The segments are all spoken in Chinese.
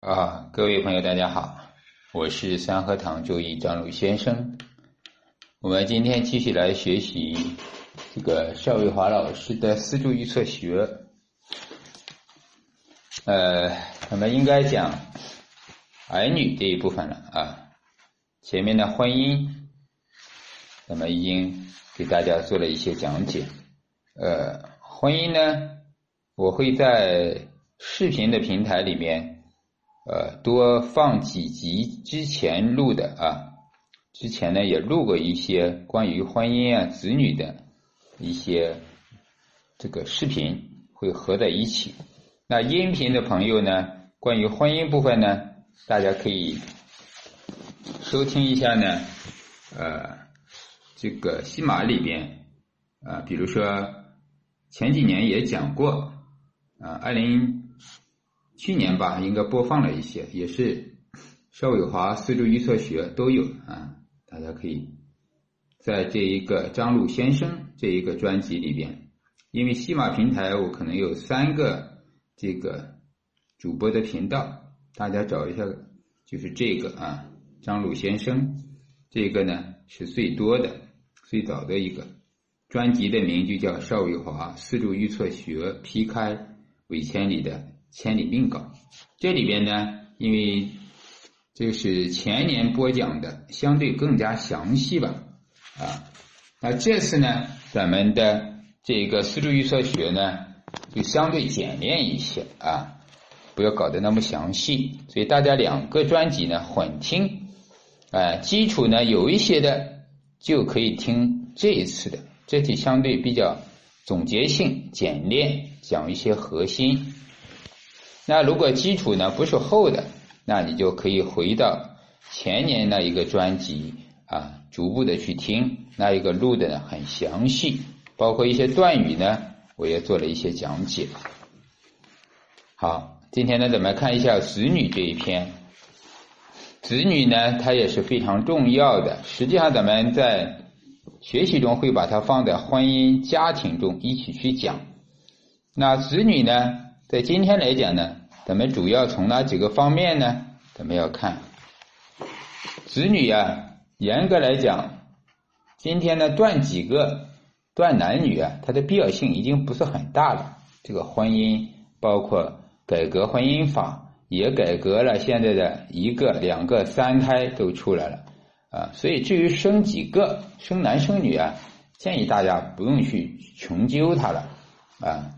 啊，各位朋友，大家好，我是三合堂周易张鲁先生。我们今天继续来学习这个邵卫华老师的四柱预测学。呃，我们应该讲儿女这一部分了啊。前面的婚姻，我们已经给大家做了一些讲解。呃，婚姻呢，我会在视频的平台里面。呃，多放几集之前录的啊，之前呢也录过一些关于婚姻啊、子女的一些这个视频，会合在一起。那音频的朋友呢，关于婚姻部分呢，大家可以收听一下呢。呃，这个西马里边啊，比如说前几年也讲过啊，二零。去年吧，应该播放了一些，也是邵伟华四柱预测学都有啊，大家可以在这一个张璐先生这一个专辑里边，因为西马平台我可能有三个这个主播的频道，大家找一下，就是这个啊，张璐先生这个呢是最多的、最早的一个专辑的名就叫邵伟华四柱预测学，劈开五千里的。千里命稿，这里边呢，因为这是前年播讲的，相对更加详细吧，啊，那这次呢，咱们的这个四柱预测学呢，就相对简练一些啊，不要搞得那么详细，所以大家两个专辑呢混听，哎，基础呢有一些的就可以听这一次的，这题相对比较总结性、简练，讲一些核心。那如果基础呢不是厚的，那你就可以回到前年那一个专辑啊，逐步的去听那一个录的呢很详细，包括一些断语呢，我也做了一些讲解。好，今天呢咱们看一下子女这一篇。子女呢，它也是非常重要的。实际上，咱们在学习中会把它放在婚姻家庭中一起去讲。那子女呢？在今天来讲呢，咱们主要从哪几个方面呢？咱们要看子女啊，严格来讲，今天呢断几个断男女啊，它的必要性已经不是很大了。这个婚姻包括改革婚姻法，也改革了现在的一个、两个、三胎都出来了啊。所以至于生几个，生男生女啊，建议大家不用去穷究它了啊。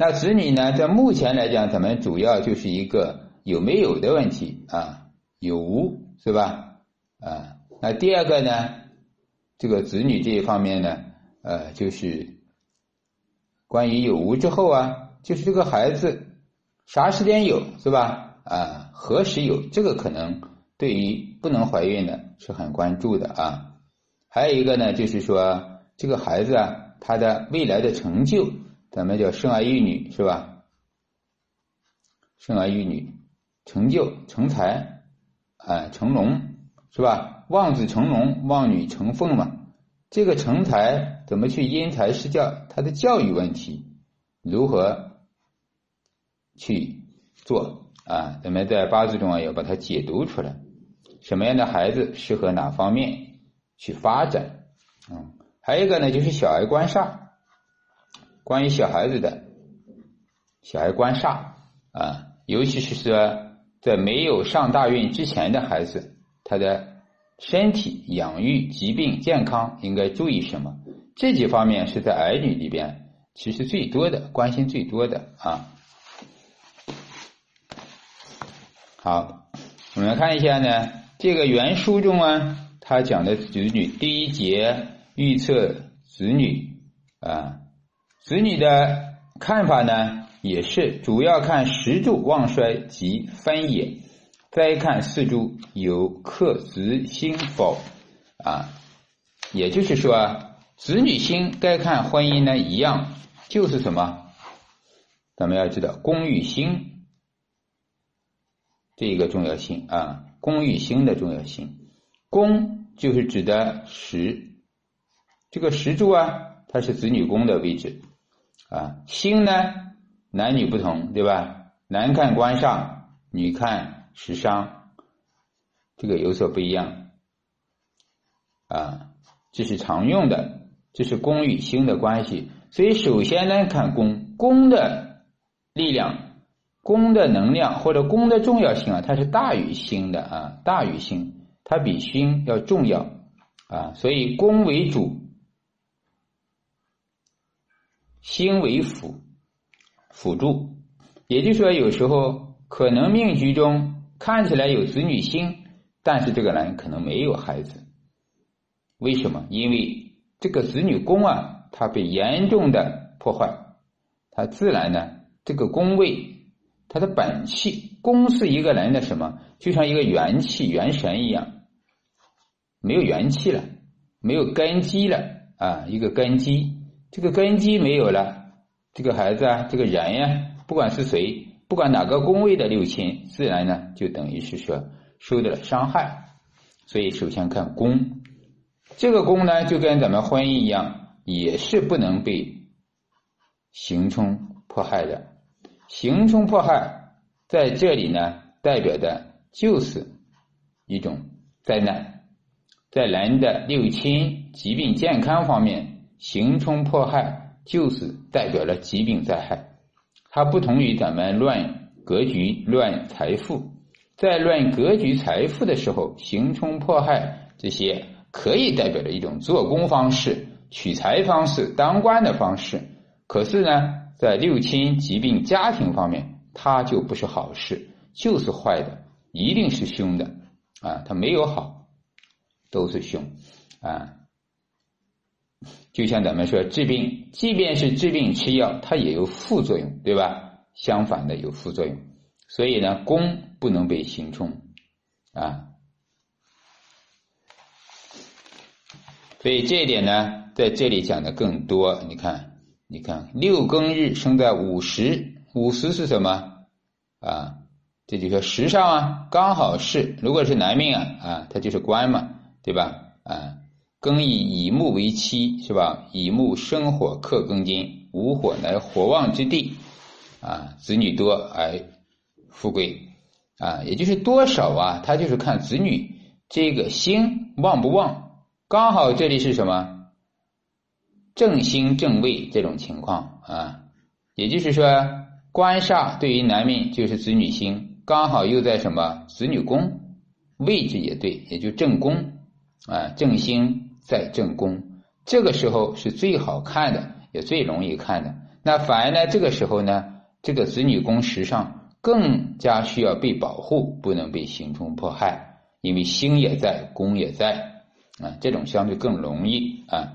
那子女呢，在目前来讲，咱们主要就是一个有没有的问题啊，有无是吧？啊，那第二个呢，这个子女这一方面呢，呃，就是关于有无之后啊，就是这个孩子啥时间有是吧？啊，何时有？这个可能对于不能怀孕的是很关注的啊。还有一个呢，就是说这个孩子啊，他的未来的成就。咱们叫生儿育女是吧？生儿育女，成就成才，啊，成龙是吧？望子成龙，望女成凤嘛。这个成才怎么去因材施教？他的教育问题如何去做啊？咱们在八字中啊要把它解读出来。什么样的孩子适合哪方面去发展？嗯，还有一个呢，就是小儿观煞。关于小孩子的小孩观煞啊，尤其是说在没有上大运之前的孩子，他的身体养育、疾病、健康应该注意什么？这几方面是在儿女里边其实最多的关心最多的啊。好，我们来看一下呢，这个原书中啊，他讲的子女第一节预测子女啊。子女的看法呢，也是主要看十柱旺衰及分野，再看四柱有克子星否啊。也就是说，子女星该看婚姻呢，一样就是什么？咱们要知道宫与星这一个重要性啊，宫与星的重要性。宫就是指的时，这个时柱啊，它是子女宫的位置。啊，星呢，男女不同，对吧？男看官上，女看食伤，这个有所不一样啊。这是常用的，这是宫与星的关系。所以首先呢，看宫，宫的力量、宫的能量或者宫的重要性啊，它是大于星的啊，大于星，它比星要重要啊。所以宫为主，星为辅，辅助。也就是说，有时候可能命局中看起来有子女星，但是这个人可能没有孩子。为什么？因为这个子女宫啊，它被严重的破坏，它自然呢，这个宫位，它的本气，宫是一个人的什么？就像一个元气、元神一样，没有元气了，没有根基了啊，一个根基，这个根基没有了，这个孩子啊，这个人呀，不管是谁，不管哪个宫位的六亲，自然呢，就等于是说受到了伤害。所以，首先看宫。这个宫呢，就跟咱们婚姻一样，也是不能被刑冲迫害的。刑冲迫害在这里呢，代表的就是一种灾难，在人的六亲、疾病、健康方面，刑冲迫害就是代表了疾病灾害。它不同于咱们乱格局、乱财富，在乱格局、财富的时候，刑冲迫害这些。可以代表着一种做工方式、取财方式、当官的方式。可是呢，在六亲、疾病、家庭方面，它就不是好事，就是坏的，一定是凶的啊！它没有好，都是凶啊！就像咱们说治病，即便是治病吃药，它也有副作用，对吧？相反的有副作用，所以呢，功不能被行冲啊。所以这一点呢，在这里讲的更多。你看，你看六庚日生在午时，午时是什么啊？这就说时上啊，刚好是，如果是男命啊啊，他就是官嘛，对吧？啊，庚以乙木为妻，是吧？乙木生火克庚金，无火乃火旺之地啊，子女多而富贵啊，也就是多少啊？他就是看子女这个星旺不旺。刚好这里是什么正星正位这种情况啊，也就是说官煞对于男命就是子女星，刚好又在什么子女宫位置也对，也就正宫啊，正星在正宫，这个时候是最好看的，也最容易看的。那反而呢，这个时候呢，这个子女宫时上更加需要被保护，不能被刑冲迫害，因为星也在，宫也在。啊，这种相对更容易啊。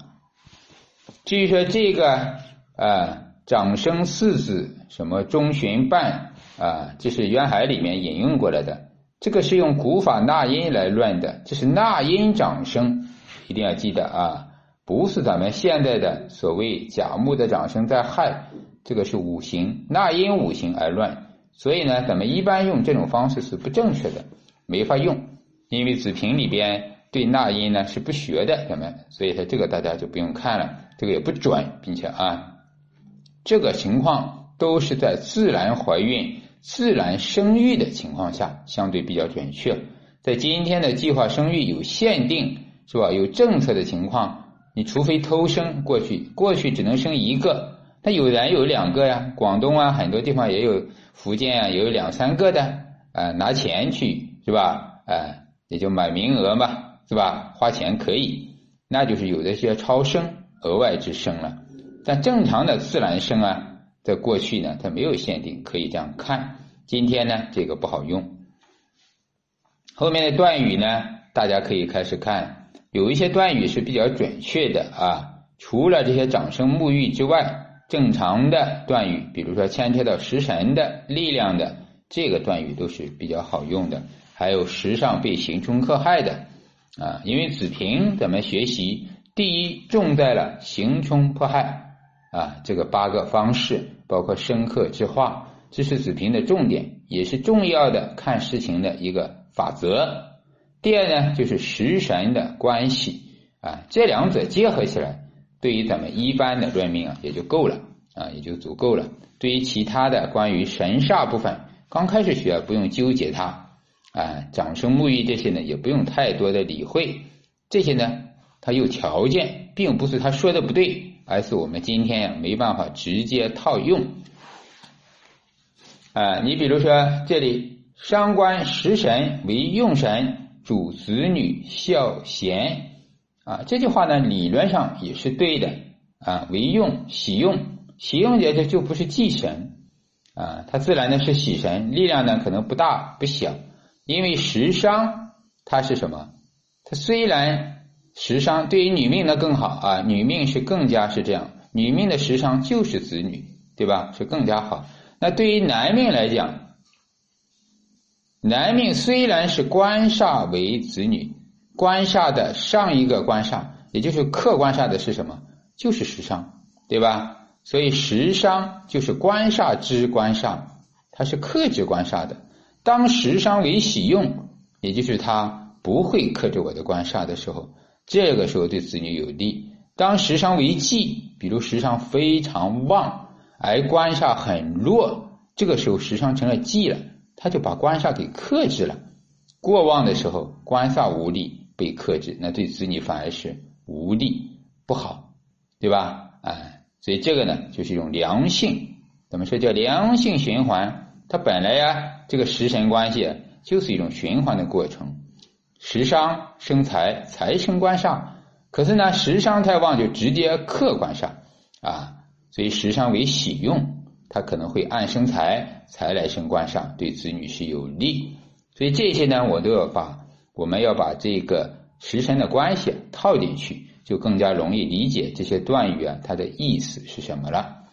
至于说这个啊，长生四子什么中旬半啊，这是渊海里面引用过来的。这个是用古法纳音来论的，这是纳音长生，一定要记得啊，不是咱们现在的所谓甲木的长生在亥，这个是五行纳音五行而论。所以呢，咱们一般用这种方式是不正确的，没法用，因为子平里边。对纳音呢是不学的，咱们，所以说这个大家就不用看了，这个也不准，并且啊，这个情况都是在自然怀孕、自然生育的情况下，相对比较准确。在今天的计划生育有限定是吧？有政策的情况，你除非偷生，过去过去只能生一个，那有人有两个呀，广东啊很多地方也有，福建啊也有两三个的，啊拿钱去是吧？啊也就买名额嘛。是吧？花钱可以，那就是有的些超生额外之生了。但正常的自然生啊，在过去呢，它没有限定，可以这样看。今天呢，这个不好用。后面的断语呢，大家可以开始看，有一些断语是比较准确的啊。除了这些掌声沐浴之外，正常的断语，比如说牵扯到食神的力量的，这个断语都是比较好用的。还有时上被刑冲克害的。啊，因为子平咱们学习，第一重在了行冲迫害啊，这个八个方式，包括深刻之化，这是子平的重点，也是重要的看事情的一个法则。第二呢，就是食神的关系。啊，这两者结合起来，对于咱们一般的论命啊，也就够了。啊，也就足够了。对于其他的关于神煞部分，刚开始学不用纠结它，啊，长生沐浴这些呢也不用太多的理会，这些呢它有条件，并不是他说的不对，而是我们今天呀没办法直接套用。啊，你比如说这里伤官食神为用神，主子女孝贤，啊，这句话呢理论上也是对的，啊，为用喜用。喜用者这就不是忌神，啊，它自然呢是喜神，力量呢可能不大不小，因为食伤它是什么？它虽然食伤对于女命呢更好。啊，女命是更加是这样，女命的食伤就是子女，对吧？是更加好。那对于男命来讲，男命虽然是官煞为子女，官煞的上一个官煞，也就是克官煞的是什么？就是食伤，对吧？所以食伤就是官煞之官煞，它是克制官煞的。当食伤为喜用，也就是他不会克制我的官煞的时候，这个时候对子女有利。当食伤为忌，比如食伤非常旺。而官煞很弱，这个时候时伤成了忌了，他就把官煞给克制了。过旺的时候，官煞无力被克制，那对子女反而是无力不好，对吧？哎，所以这个呢，就是一种良性，怎么说叫良性循环？它本来呀，这个食神关系就是一种循环的过程。食伤生财，财生官煞，可是呢，食伤太旺就直接克官煞啊。所以食伤为喜用，它可能会暗生财，财来生官上，对子女是有利。所以这些呢，我都要把我们要把这个时辰的关系套进去，就更加容易理解这些断语啊，它的意思是什么了。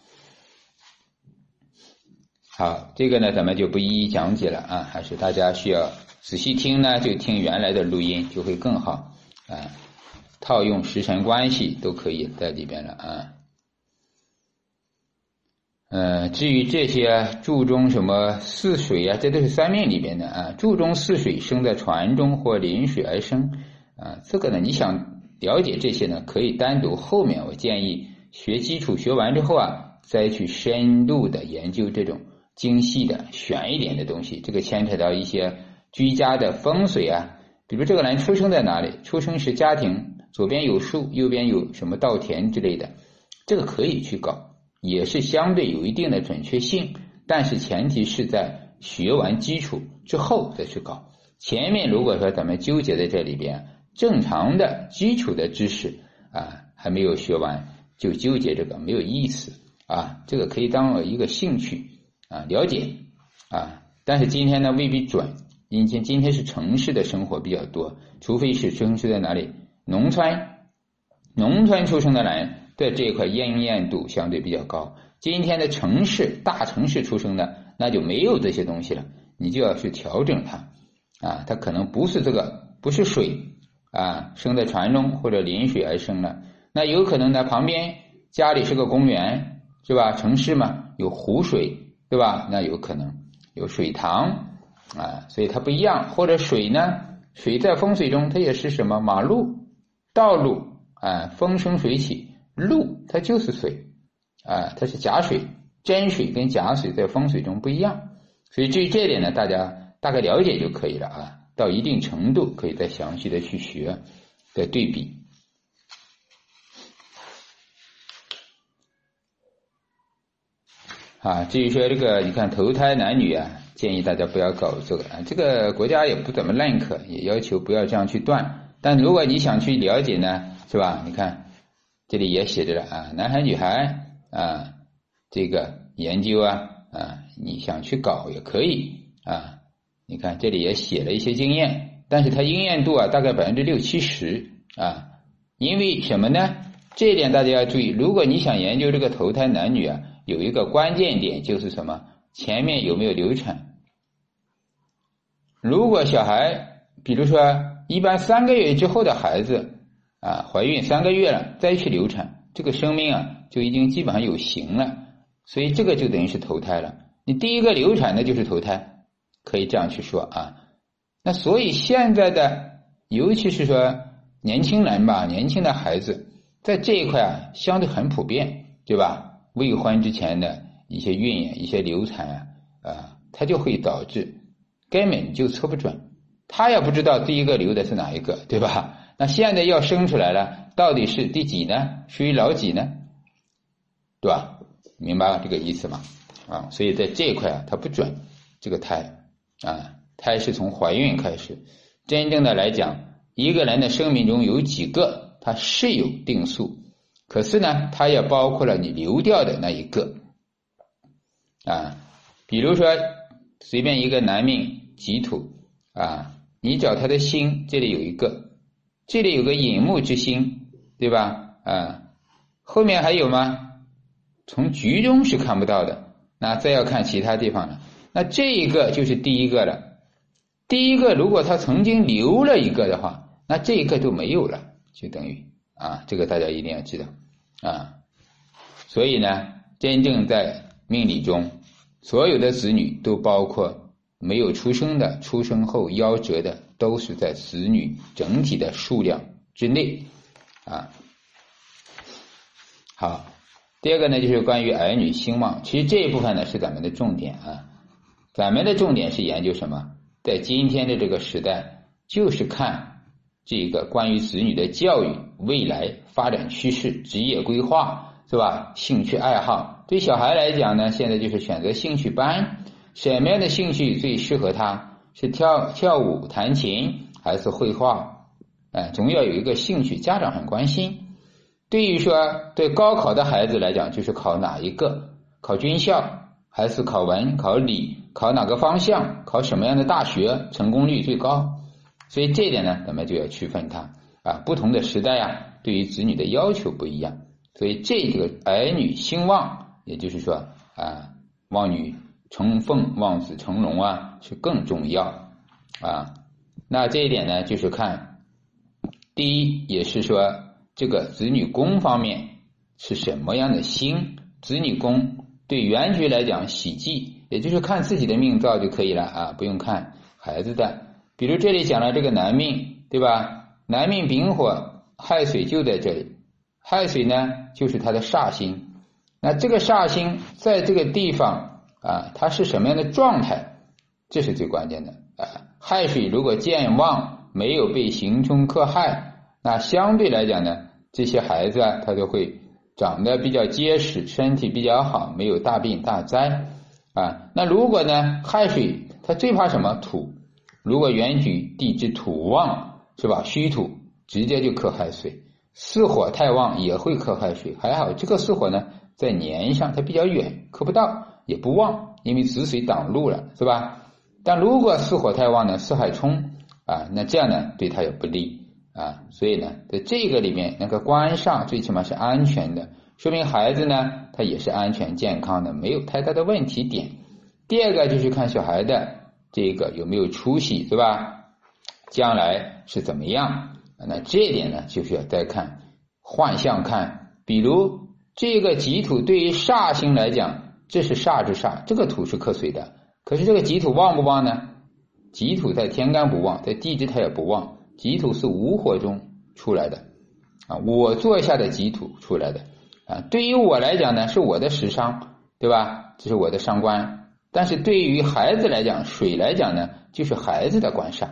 好，这个呢，咱们就不一一讲解了啊，还是大家需要仔细听呢，就听原来的录音就会更好啊。套用时辰关系都可以在里边了啊。呃，至于这些注中什么四水啊，这都是三命里边的啊。注中四水生在船中或临水而生啊，这个呢，你想了解这些呢，可以单独后面我建议学基础学完之后啊，再去深度的研究这种精细的玄一点的东西。这个牵扯到一些居家的风水啊，比如这个人出生在哪里，出生时家庭左边有树，右边有什么稻田之类的，这个可以去搞。也是相对有一定的准确性，但是前提是在学完基础之后再去搞。前面如果说咱们纠结在这里边，正常的基础的知识啊还没有学完，就纠结这个没有意思啊。这个可以当一个兴趣啊了解啊，但是今天呢未必准，因为今天是城市的生活比较多，除非是生在哪里农村，农村出生的人。在这一块应验度相对比较高。今天的城市大城市出生的，那就没有这些东西了，你就要去调整它啊。它可能不是这个，不是水啊，生在船中或者临水而生的，那有可能呢，旁边家里是个公园，是吧？城市嘛，有湖水，对吧？那有可能有水塘啊，所以它不一样。或者水呢，水在风水中它也是什么？马路、道路啊，风生水起。露它就是水，啊，它是假水，真水跟假水在风水中不一样，所以至于这点呢，大家大概了解就可以了啊。到一定程度，可以再详细的去学，再对比。啊，至于说这个，你看投胎男女啊，建议大家不要搞这个啊，这个国家也不怎么认可，也要求不要这样去断。但如果你想去了解呢，是吧？你看。这里也写着了啊，男孩女孩啊，这个研究啊啊，你想去搞也可以啊。你看这里也写了一些经验，但是它应验度啊大概百分之六七十啊。因为什么呢？这一点大家要注意。如果你想研究这个投胎男女啊，有一个关键点就是什么？前面有没有流产？如果小孩，比如说一般三个月之后的孩子。啊，怀孕三个月了再去流产，这个生命啊就已经基本上有形了，所以这个就等于是投胎了。你第一个流产的就是投胎，可以这样去说啊。那所以现在的，尤其是说年轻人吧，年轻的孩子在这一块啊，相对很普遍，对吧？未婚之前的一些孕啊、一些流产啊，啊，它就会导致根本就测不准，他也不知道第一个留的是哪一个，对吧？那现在要生出来了，到底是第几呢？属于老几呢？对吧？明白了这个意思吗？啊，所以在这一块啊，它不准这个胎啊，胎是从怀孕开始，真正的来讲，一个人的生命中有几个，它是有定数，可是呢，它也包括了你流掉的那一个啊，比如说随便一个男命己土啊，你找他的心，这里有一个，这里有个引木之心，对吧？啊，后面还有吗？从局中是看不到的，那再要看其他地方了。那这一个就是第一个了。第一个，如果他曾经留了一个的话，那这一个就没有了，就等于啊，这个大家一定要记得啊。所以呢，真正在命理中，所有的子女都包括没有出生的、出生后夭折的，都是在子女整体的数量之内啊。好。第二个呢，就是关于儿女兴旺。其实这一部分呢是咱们的重点啊。咱们的重点是研究什么？在今天的这个时代，就是看这个关于子女的教育、未来发展趋势、职业规划，是吧？兴趣爱好，对小孩来讲呢，现在就是选择兴趣班，什么样的兴趣最适合他？是跳跳舞、弹琴，还是绘画？哎，总要有一个兴趣，家长很关心。对于说对高考的孩子来讲，就是考哪一个？考军校还是考文、考理？考哪个方向？考什么样的大学？成功率最高？所以这一点呢，咱们就要区分它啊。不同的时代啊，对于子女的要求不一样，所以这个儿女兴旺，也就是说啊，望女成凤，望子成龙啊，是更重要啊。那这一点呢，就是看第一，也是说。这个子女宫方面是什么样的星？子女宫对原局来讲喜忌，也就是看自己的命造就可以了啊，不用看孩子的。比如这里讲了这个男命，对吧？男命丙火亥水就在这里，亥水呢就是他的煞星。那这个煞星在这个地方啊，它是什么样的状态？这是最关键的啊。亥水如果健旺，没有被刑冲克害，那相对来讲呢？这些孩子啊，他都会长得比较结实，身体比较好，没有大病大灾啊。那如果呢，亥水他最怕什么土？如果原局地支土旺，是吧？虚土直接就克亥水，巳火太旺也会克亥水。还好这个巳火呢，在年上它比较远，克不到，也不旺，因为子水挡路了，是吧？但如果巳火太旺呢，巳亥冲啊，那这样呢，对他也不利。啊，所以呢，在这个里面，那个官煞最起码是安全的，说明孩子呢，他也是安全健康的，没有太大的问题点。第二个就是看小孩的这个有没有出息，是吧？将来是怎么样？那这一点呢，就是要再看幻象看，比如这个己土对于煞星来讲，这是煞之煞，这个土是克水的，可是这个己土旺不旺呢？己土在天干不旺，在地支它也不旺。己土是无火中出来的啊，我坐下的己土出来的啊，对于我来讲呢，是我的食伤，对吧？这是我的伤官。但是对于孩子来讲，水来讲呢，就是孩子的官煞。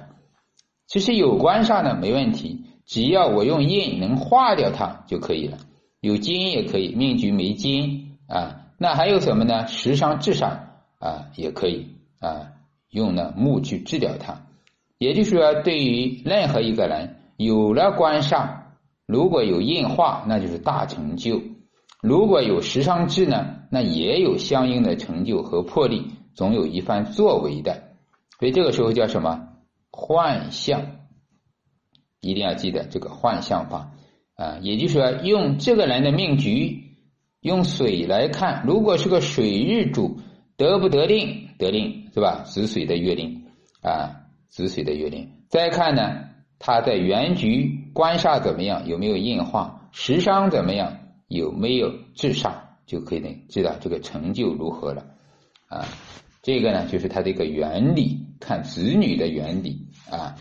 其实有官煞呢没问题，只要我用印能化掉它就可以了。有金也可以，命局没金啊，那还有什么呢？食伤治伤啊也可以啊，用呢木去治掉它。也就是说，对于任何一个人有了官煞，如果有印化，那就是大成就；如果有时伤制呢，那也有相应的成就和魄力，总有一番作为的。所以这个时候叫什么？幻象，一定要记得这个幻象法啊。也就是说，用这个人的命局，用水来看，如果是个水日主，得不得令？得令是吧？子水的月令啊。子水的月令，再看呢，他在原局官煞怎么样？有没有印化？食伤怎么样？有没有制煞？就可以呢知道这个成就如何了啊。这个呢，就是它的一个原理，看子女的原理啊。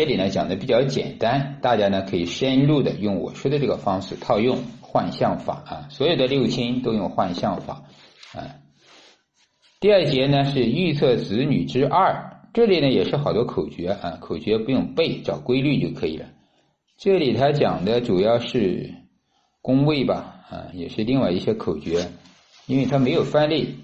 这里呢讲的比较简单，大家呢可以深入的用我说的这个方式套用幻象法啊。所有的六亲都用幻象法啊。第二节呢是预测子女之二，这里呢也是好多口诀啊，口诀不用背，找规律就可以了。这里他讲的主要是宫位吧，啊，也是另外一些口诀，因为他没有范例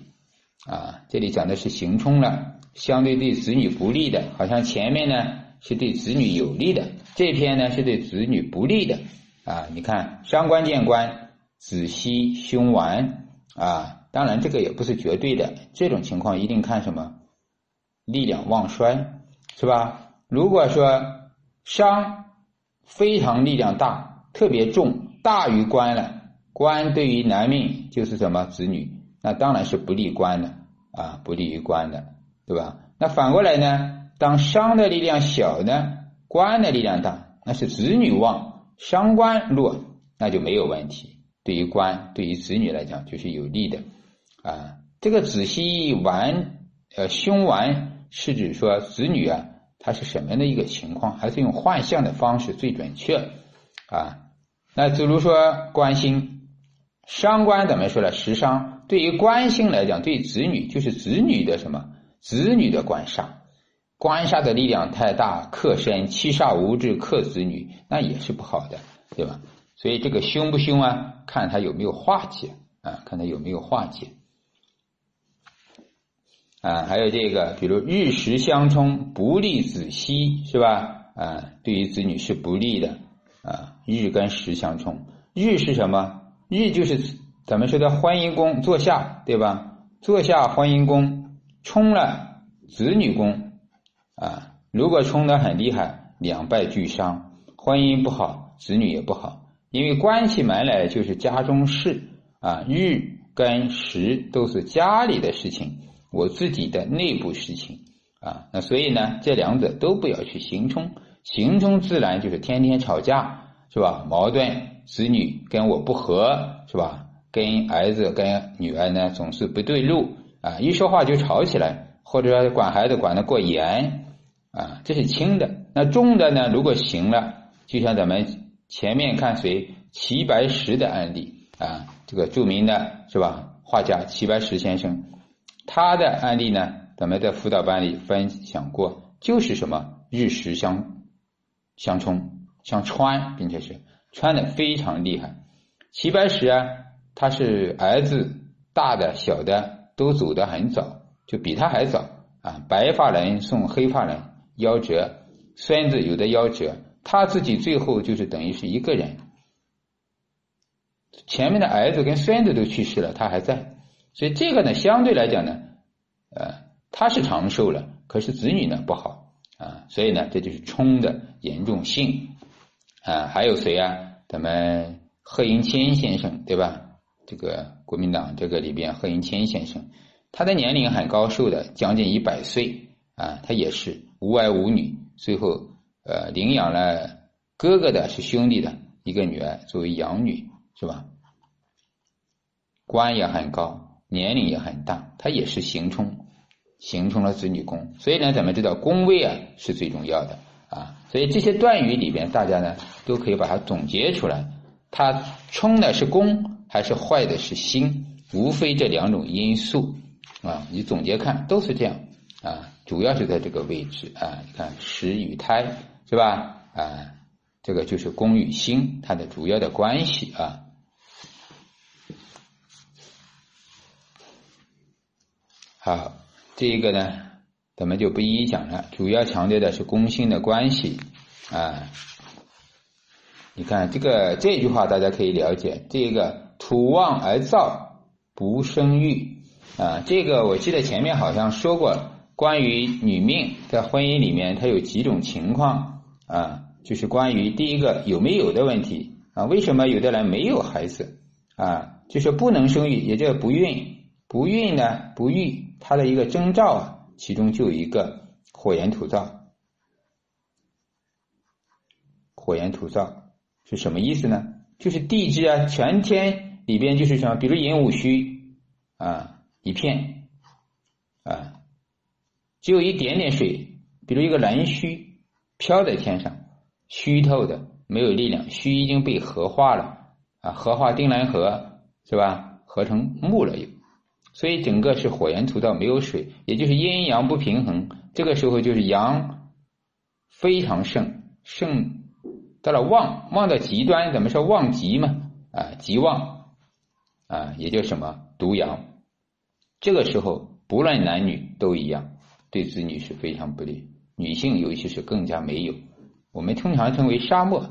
啊。这里讲的是行冲了，相对对子女不利的，好像前面呢是对子女有利的，这篇呢是对子女不利的啊。你看伤官见官，子息凶顽啊。当然，这个也不是绝对的，这种情况一定看什么力量旺衰，是吧？如果说伤非常力量大，特别重，大于官了，官对于男命就是什么子女，那当然是不利官的啊，不利于官的，对吧？那反过来呢？当伤的力量小呢，官的力量大，那是子女旺，伤官弱，那就没有问题。对于官，对于子女来讲，就是有利的。啊，这个子息完，呃，凶完是指说子女啊，他是什么样的一个情况？还是用幻象的方式最准确？啊，那比如说官星，伤官怎么说呢？食伤对于官星来讲，对子女就是子女的什么？子女的官煞，官煞的力量太大，克身七煞无制克子女，那也是不好的，对吧？所以这个凶不凶啊？看他有没有化解啊？看他有没有化解。啊，还有这个，比如日时相冲不利子息，是吧？啊，对于子女是不利的。啊，日跟时相冲，日是什么？日就是咱们说的婚姻宫坐下，对吧？坐下婚姻宫冲了子女宫，啊，如果冲的很厉害，两败俱伤，婚姻不好，子女也不好，因为关系门来就是家中事啊，日跟时都是家里的事情。我自己的内部事情啊，那所以呢，这两者都不要去行冲，行冲自然就是天天吵架，是吧？矛盾，子女跟我不和，是吧？跟儿子跟女儿呢总是不对路啊，一说话就吵起来，或者说管孩子管得过严啊，这是轻的。那重的呢，如果行了，就像咱们前面看谁齐白石的案例啊，这个著名的是吧？画家齐白石先生。他的案例呢，咱们在辅导班里分享过，就是什么日食相相冲相穿，并且是穿的非常厉害。齐白石啊，他是儿子大的小的都走得很早，就比他还早啊。白发人送黑发人夭折，孙子有的夭折，他自己最后就是等于是一个人，前面的儿子跟孙子都去世了，他还在。所以这个呢，相对来讲呢，呃，他是长寿了，可是子女呢不好啊，所以呢，这就是冲的严重性啊。还有谁啊？咱们贺应钦先生对吧？这个国民党这个里边，贺应钦先生，他的年龄很高寿的，将近一百岁啊，他也是无儿无女，最后呃领养了哥哥的是兄弟的一个女儿作为养女，是吧？官也很高。年龄也很大，他也是行冲，行冲了子女宫，所以呢，咱们知道宫位啊是最重要的啊，所以这些断语里边，大家呢都可以把它总结出来，它冲的是宫还是坏的是心，无非这两种因素啊，你总结看都是这样啊，主要是在这个位置啊，你看时与胎是吧啊，这个就是宫与心它的主要的关系啊。好，这一个呢，咱们就不一一讲了。主要强调的是宫心的关系啊。你看这个这句话，大家可以了解。这个土旺而燥，不生育啊。这个我记得前面好像说过，关于女命在婚姻里面，它有几种情况啊，就是关于第一个有没有的问题啊。为什么有的人没有孩子啊？就是不能生育，也叫不孕。不孕呢，不育，它的一个征兆啊，其中就有一个火炎土燥。火炎土燥是什么意思呢？就是地支啊，全天里边就是什么，比如寅午戌啊，一片啊，只有一点点水，比如一个蓝须飘在天上，虚透的，没有力量，虚已经被合化了啊，合化丁兰合是吧？合成木了又。所以整个是火炎土燥，没有水，也就是阴阳不平衡。这个时候就是阳非常盛，盛到了旺，旺到极端，怎么说旺极嘛？啊，极旺啊，也叫什么毒阳？这个时候不论男女都一样，对子女是非常不利，女性尤其是更加没有。我们通常称为沙漠，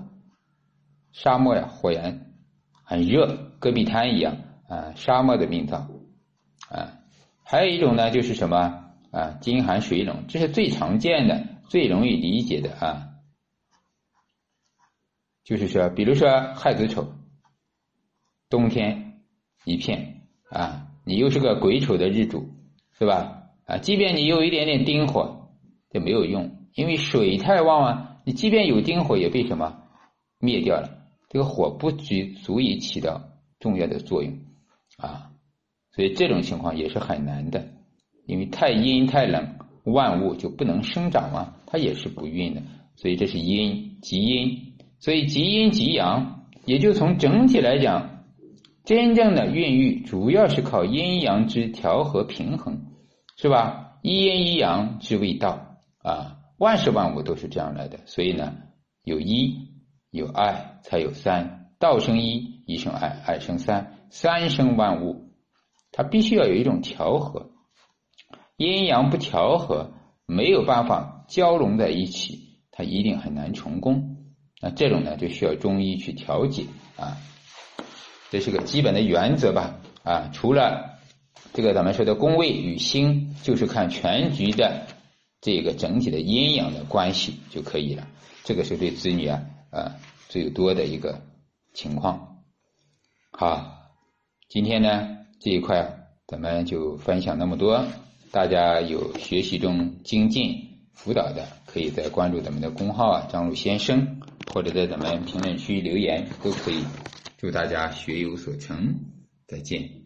沙漠呀，火焰很热，戈壁滩一样啊，沙漠的病灶啊。还有一种呢，就是什么啊，金寒水冷，这是最常见的、最容易理解的啊。就是说，比如说亥子丑，冬天一片啊，你又是个癸丑的日主，是吧？啊，即便你有一点点丁火，就没有用，因为水太旺啊。你即便有丁火，也被什么灭掉了？这个火不足足以起到重要的作用啊，所以这种情况也是很难的，因为太阴太冷，万物就不能生长嘛，它也是不孕的。所以这是阴极阴，所以极阴极阳，也就从整体来讲，真正的孕育主要是靠阴阳之调和平衡，是吧？一阴一阳之谓道啊。万事万物都是这样来的，所以呢，有一有爱才有三，道生一，一生爱，爱生三，三生万物，它必须要有一种调和，阴阳不调和，没有办法交融在一起，它一定很难成功。那这种呢，就需要中医去调节啊，这是个基本的原则吧啊，除了这个咱们说的宫位与星，就是看全局的。这个整体的阴阳的关系就可以了，这个是对子女啊啊最多的一个情况。好，今天呢这一块咱们就分享那么多，大家有学习中精进辅导的，可以在关注咱们的公号啊张璐先生，或者在咱们评论区留言都可以。祝大家学有所成，再见。